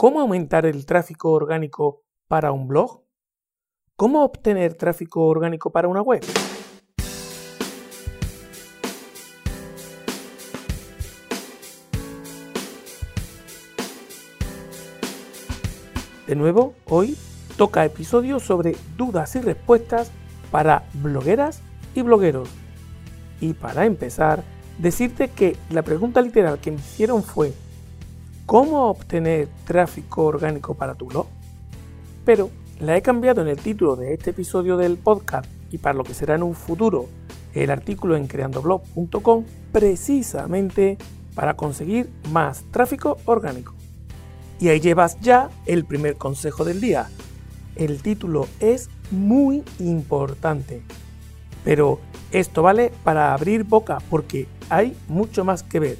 ¿Cómo aumentar el tráfico orgánico para un blog? ¿Cómo obtener tráfico orgánico para una web? De nuevo, hoy toca episodio sobre dudas y respuestas para blogueras y blogueros. Y para empezar, decirte que la pregunta literal que me hicieron fue ¿Cómo obtener tráfico orgánico para tu blog? Pero la he cambiado en el título de este episodio del podcast y para lo que será en un futuro el artículo en creandoblog.com precisamente para conseguir más tráfico orgánico. Y ahí llevas ya el primer consejo del día. El título es muy importante. Pero esto vale para abrir boca porque hay mucho más que ver.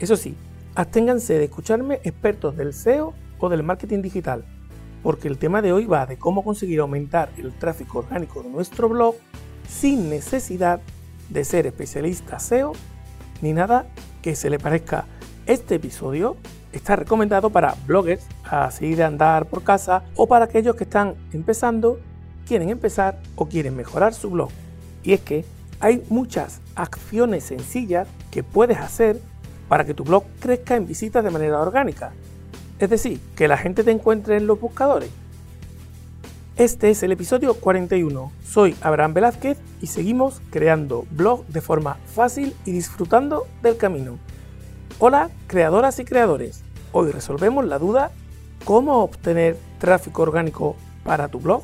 Eso sí, absténganse de escucharme expertos del SEO o del marketing digital, porque el tema de hoy va de cómo conseguir aumentar el tráfico orgánico de nuestro blog sin necesidad de ser especialista SEO ni nada que se le parezca. Este episodio está recomendado para bloggers, así de andar por casa, o para aquellos que están empezando, quieren empezar o quieren mejorar su blog. Y es que hay muchas acciones sencillas que puedes hacer para que tu blog crezca en visitas de manera orgánica. Es decir, que la gente te encuentre en los buscadores. Este es el episodio 41. Soy Abraham Velázquez y seguimos creando blog de forma fácil y disfrutando del camino. Hola, creadoras y creadores. Hoy resolvemos la duda ¿cómo obtener tráfico orgánico para tu blog?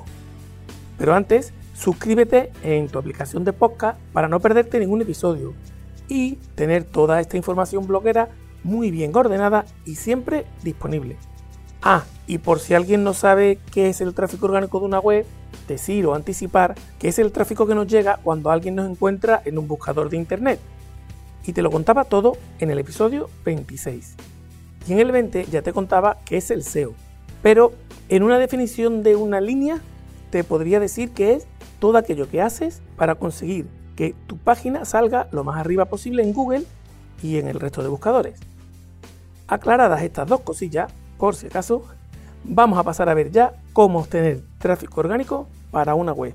Pero antes, suscríbete en tu aplicación de podcast para no perderte ningún episodio y tener toda esta información bloguera muy bien ordenada y siempre disponible. Ah, y por si alguien no sabe qué es el tráfico orgánico de una web, decir o anticipar que es el tráfico que nos llega cuando alguien nos encuentra en un buscador de internet. Y te lo contaba todo en el episodio 26. Y en el 20 ya te contaba qué es el SEO. Pero en una definición de una línea te podría decir que es todo aquello que haces para conseguir que tu página salga lo más arriba posible en Google y en el resto de buscadores. Aclaradas estas dos cosillas, por si acaso, vamos a pasar a ver ya cómo obtener tráfico orgánico para una web.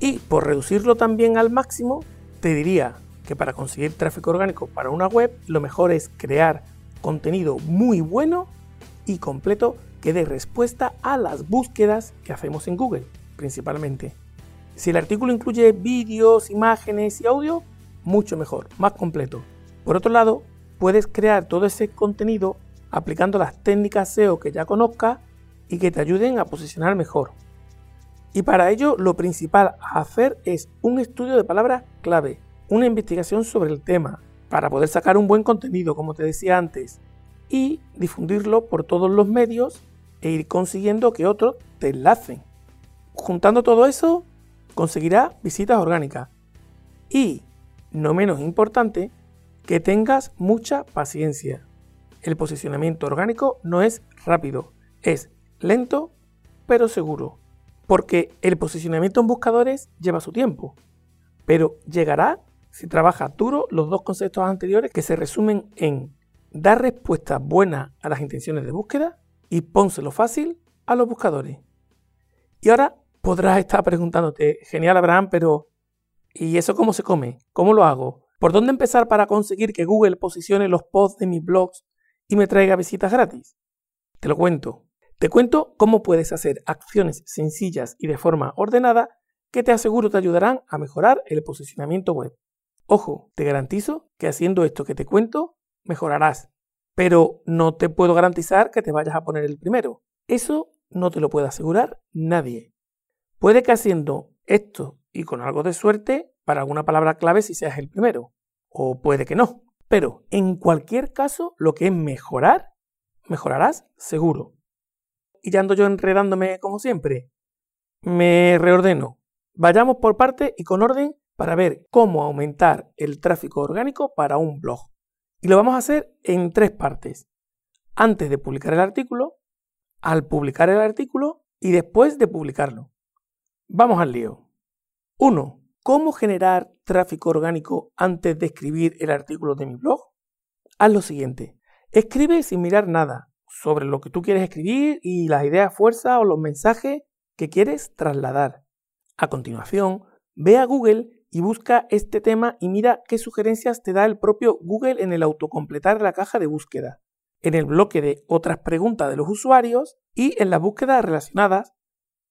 Y por reducirlo también al máximo, te diría que para conseguir tráfico orgánico para una web, lo mejor es crear contenido muy bueno y completo que dé respuesta a las búsquedas que hacemos en Google, principalmente. Si el artículo incluye vídeos, imágenes y audio, mucho mejor, más completo. Por otro lado, puedes crear todo ese contenido aplicando las técnicas SEO que ya conozcas y que te ayuden a posicionar mejor. Y para ello lo principal a hacer es un estudio de palabras clave, una investigación sobre el tema, para poder sacar un buen contenido, como te decía antes, y difundirlo por todos los medios e ir consiguiendo que otros te enlacen. Juntando todo eso, conseguirá visitas orgánicas. Y, no menos importante, que tengas mucha paciencia. El posicionamiento orgánico no es rápido, es lento pero seguro. Porque el posicionamiento en buscadores lleva su tiempo. Pero llegará si trabajas duro los dos conceptos anteriores que se resumen en dar respuestas buenas a las intenciones de búsqueda y pónselo fácil a los buscadores. Y ahora podrás estar preguntándote, genial Abraham, pero ¿y eso cómo se come? ¿Cómo lo hago? ¿Por dónde empezar para conseguir que Google posicione los posts de mis blogs y me traiga visitas gratis? Te lo cuento. Te cuento cómo puedes hacer acciones sencillas y de forma ordenada que te aseguro te ayudarán a mejorar el posicionamiento web. Ojo, te garantizo que haciendo esto que te cuento, mejorarás. Pero no te puedo garantizar que te vayas a poner el primero. Eso no te lo puede asegurar nadie. Puede que haciendo esto y con algo de suerte para alguna palabra clave si seas el primero, o puede que no. Pero en cualquier caso, lo que es mejorar, mejorarás seguro. Y ya ando yo enredándome como siempre. Me reordeno. Vayamos por parte y con orden para ver cómo aumentar el tráfico orgánico para un blog. Y lo vamos a hacer en tres partes. Antes de publicar el artículo, al publicar el artículo y después de publicarlo. Vamos al lío. 1. ¿Cómo generar tráfico orgánico antes de escribir el artículo de mi blog? Haz lo siguiente. Escribe sin mirar nada, sobre lo que tú quieres escribir y las ideas fuerza o los mensajes que quieres trasladar. A continuación, ve a Google y busca este tema y mira qué sugerencias te da el propio Google en el autocompletar la caja de búsqueda, en el bloque de otras preguntas de los usuarios y en las búsquedas relacionadas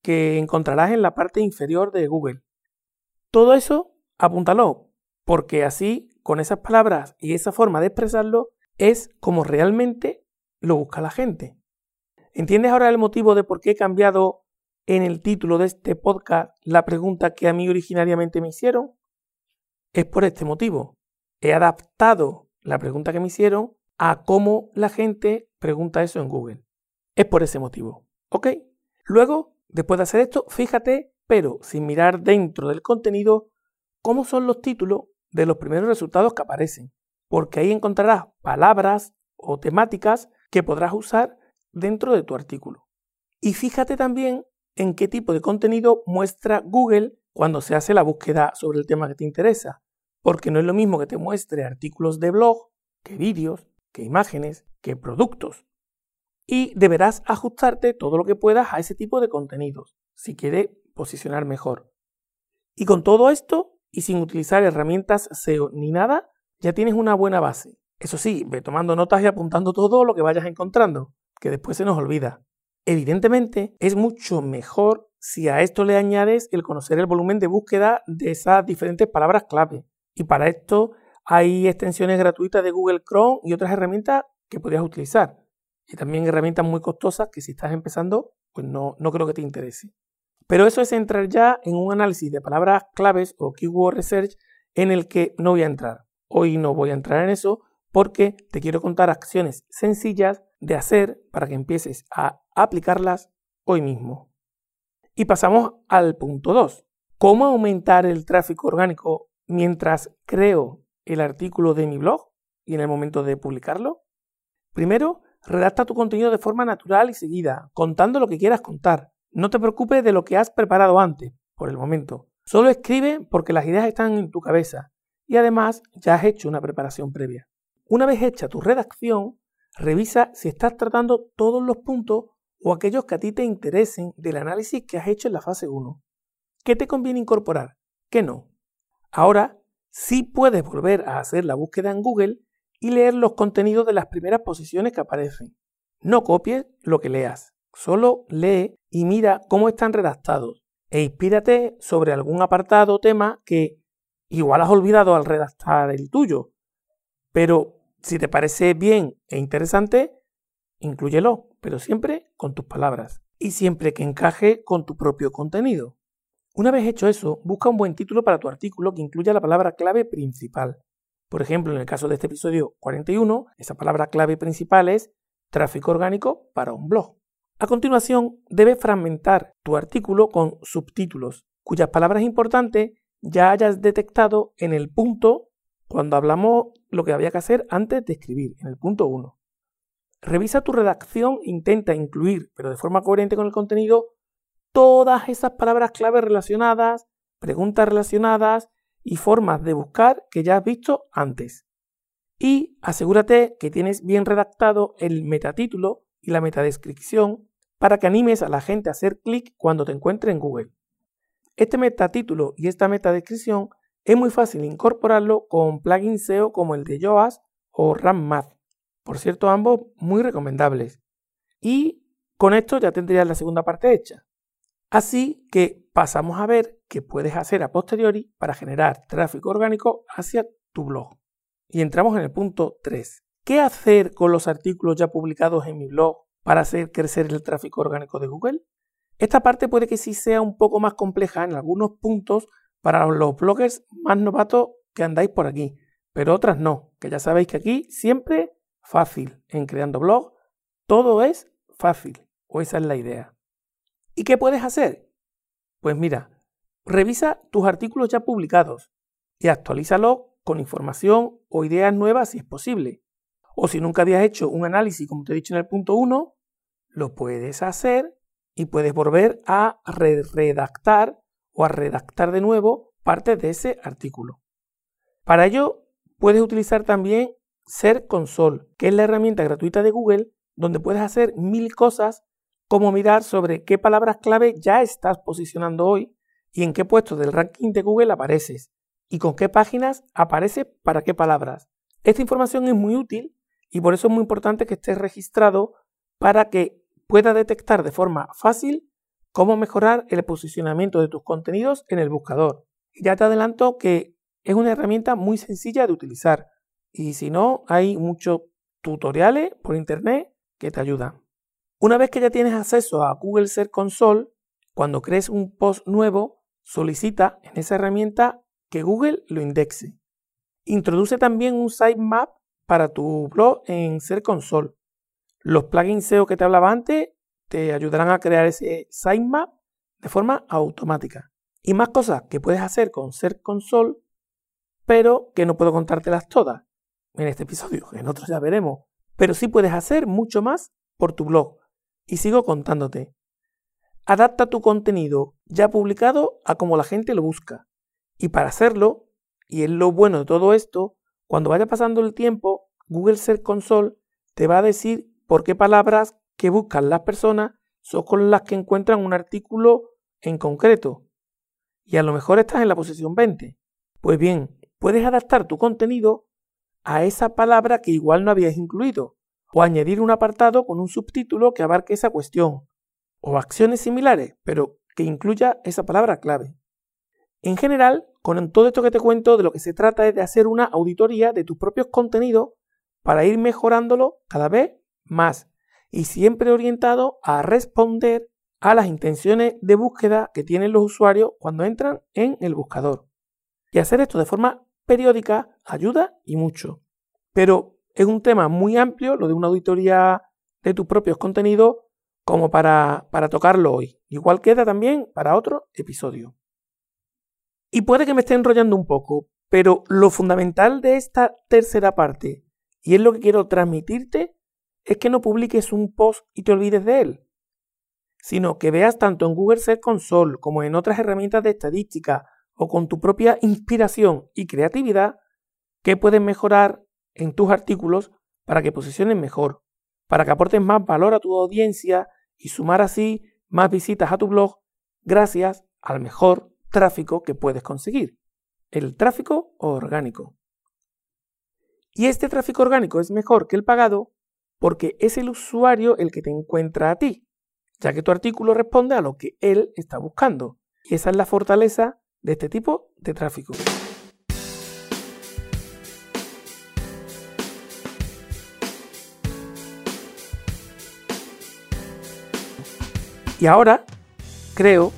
que encontrarás en la parte inferior de Google. Todo eso apúntalo, porque así, con esas palabras y esa forma de expresarlo, es como realmente lo busca la gente. ¿Entiendes ahora el motivo de por qué he cambiado en el título de este podcast la pregunta que a mí originariamente me hicieron? Es por este motivo. He adaptado la pregunta que me hicieron a cómo la gente pregunta eso en Google. Es por ese motivo. ¿Ok? Luego, después de hacer esto, fíjate, pero sin mirar dentro del contenido, cómo son los títulos de los primeros resultados que aparecen. Porque ahí encontrarás palabras o temáticas que podrás usar dentro de tu artículo. Y fíjate también en qué tipo de contenido muestra Google cuando se hace la búsqueda sobre el tema que te interesa, porque no es lo mismo que te muestre artículos de blog, que vídeos, que imágenes, que productos. Y deberás ajustarte todo lo que puedas a ese tipo de contenidos, si quieres posicionar mejor. Y con todo esto, y sin utilizar herramientas SEO ni nada, ya tienes una buena base. Eso sí, ve tomando notas y apuntando todo lo que vayas encontrando, que después se nos olvida. Evidentemente, es mucho mejor si a esto le añades el conocer el volumen de búsqueda de esas diferentes palabras clave. Y para esto hay extensiones gratuitas de Google Chrome y otras herramientas que podrías utilizar. Y también herramientas muy costosas que si estás empezando, pues no, no creo que te interese. Pero eso es entrar ya en un análisis de palabras claves o keyword research en el que no voy a entrar. Hoy no voy a entrar en eso porque te quiero contar acciones sencillas de hacer para que empieces a aplicarlas hoy mismo. Y pasamos al punto 2. ¿Cómo aumentar el tráfico orgánico mientras creo el artículo de mi blog y en el momento de publicarlo? Primero, redacta tu contenido de forma natural y seguida, contando lo que quieras contar. No te preocupes de lo que has preparado antes, por el momento. Solo escribe porque las ideas están en tu cabeza y además ya has hecho una preparación previa. Una vez hecha tu redacción, revisa si estás tratando todos los puntos o aquellos que a ti te interesen del análisis que has hecho en la fase 1. ¿Qué te conviene incorporar? ¿Qué no? Ahora sí puedes volver a hacer la búsqueda en Google y leer los contenidos de las primeras posiciones que aparecen. No copies lo que leas, solo lee y mira cómo están redactados e inspírate sobre algún apartado o tema que igual has olvidado al redactar el tuyo, pero si te parece bien e interesante, inclúyelo, pero siempre con tus palabras y siempre que encaje con tu propio contenido. Una vez hecho eso, busca un buen título para tu artículo que incluya la palabra clave principal. Por ejemplo, en el caso de este episodio 41, esa palabra clave principal es tráfico orgánico para un blog. A continuación, debes fragmentar tu artículo con subtítulos, cuyas palabras importantes ya hayas detectado en el punto cuando hablamos lo que había que hacer antes de escribir, en el punto 1. Revisa tu redacción intenta incluir, pero de forma coherente con el contenido, todas esas palabras clave relacionadas, preguntas relacionadas y formas de buscar que ya has visto antes. Y asegúrate que tienes bien redactado el metatítulo y la metadescripción para que animes a la gente a hacer clic cuando te encuentre en Google. Este metatítulo y esta metadescripción es muy fácil incorporarlo con plugins SEO como el de Yoast o RamMath. Por cierto, ambos muy recomendables. Y con esto ya tendrías la segunda parte hecha. Así que pasamos a ver qué puedes hacer a posteriori para generar tráfico orgánico hacia tu blog. Y entramos en el punto 3. ¿Qué hacer con los artículos ya publicados en mi blog para hacer crecer el tráfico orgánico de Google? Esta parte puede que sí sea un poco más compleja en algunos puntos para los bloggers más novatos que andáis por aquí, pero otras no, que ya sabéis que aquí siempre fácil en creando blog, todo es fácil, o esa es la idea. ¿Y qué puedes hacer? Pues mira, revisa tus artículos ya publicados y actualízalos con información o ideas nuevas si es posible. O si nunca habías hecho un análisis, como te he dicho en el punto 1, lo puedes hacer y puedes volver a redactar o a redactar de nuevo parte de ese artículo. Para ello, puedes utilizar también Ser Console, que es la herramienta gratuita de Google donde puedes hacer mil cosas como mirar sobre qué palabras clave ya estás posicionando hoy y en qué puesto del ranking de Google apareces y con qué páginas aparece para qué palabras. Esta información es muy útil y por eso es muy importante que estés registrado para que pueda detectar de forma fácil cómo mejorar el posicionamiento de tus contenidos en el buscador. Ya te adelanto que es una herramienta muy sencilla de utilizar y si no, hay muchos tutoriales por internet que te ayudan. Una vez que ya tienes acceso a Google Search Console, cuando crees un post nuevo, solicita en esa herramienta que Google lo indexe. Introduce también un sitemap para tu blog en Search Console. Los plugins SEO que te hablaba antes te ayudarán a crear ese sitemap de forma automática. Y más cosas que puedes hacer con Search Console, pero que no puedo contártelas todas en este episodio, en otros ya veremos. Pero sí puedes hacer mucho más por tu blog. Y sigo contándote. Adapta tu contenido ya publicado a como la gente lo busca. Y para hacerlo, y es lo bueno de todo esto, cuando vaya pasando el tiempo, Google Search Console te va a decir por qué palabras que buscan las personas son con las que encuentran un artículo en concreto. Y a lo mejor estás en la posición 20. Pues bien, puedes adaptar tu contenido a esa palabra que igual no habías incluido, o añadir un apartado con un subtítulo que abarque esa cuestión, o acciones similares, pero que incluya esa palabra clave. En general, con todo esto que te cuento, de lo que se trata es de hacer una auditoría de tus propios contenidos para ir mejorándolo cada vez más y siempre orientado a responder a las intenciones de búsqueda que tienen los usuarios cuando entran en el buscador. Y hacer esto de forma periódica ayuda y mucho. Pero es un tema muy amplio lo de una auditoría de tus propios contenidos como para, para tocarlo hoy. Igual queda también para otro episodio. Y puede que me esté enrollando un poco, pero lo fundamental de esta tercera parte, y es lo que quiero transmitirte, es que no publiques un post y te olvides de él, sino que veas tanto en Google Search Console como en otras herramientas de estadística o con tu propia inspiración y creatividad qué puedes mejorar en tus artículos para que posiciones mejor, para que aportes más valor a tu audiencia y sumar así más visitas a tu blog gracias al mejor tráfico que puedes conseguir, el tráfico orgánico. Y este tráfico orgánico es mejor que el pagado porque es el usuario el que te encuentra a ti, ya que tu artículo responde a lo que él está buscando. Y esa es la fortaleza de este tipo de tráfico. Y ahora creo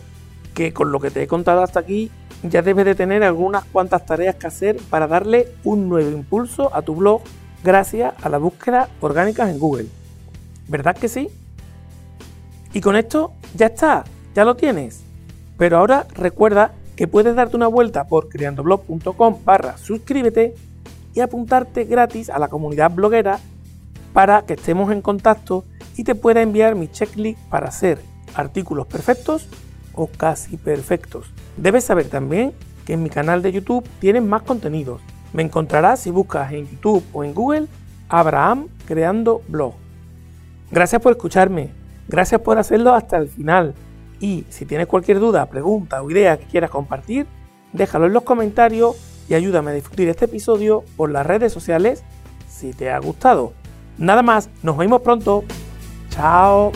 que con lo que te he contado hasta aquí ya debes de tener algunas cuantas tareas que hacer para darle un nuevo impulso a tu blog gracias a la búsqueda orgánica en Google. ¿Verdad que sí? Y con esto ya está, ya lo tienes. Pero ahora recuerda que puedes darte una vuelta por creandoblog.com barra suscríbete y apuntarte gratis a la comunidad bloguera para que estemos en contacto y te pueda enviar mi checklist para hacer artículos perfectos o casi perfectos. Debes saber también que en mi canal de YouTube tienes más contenidos me encontrarás si buscas en YouTube o en Google Abraham Creando Blog. Gracias por escucharme, gracias por hacerlo hasta el final. Y si tienes cualquier duda, pregunta o idea que quieras compartir, déjalo en los comentarios y ayúdame a difundir este episodio por las redes sociales si te ha gustado. Nada más, nos vemos pronto. Chao.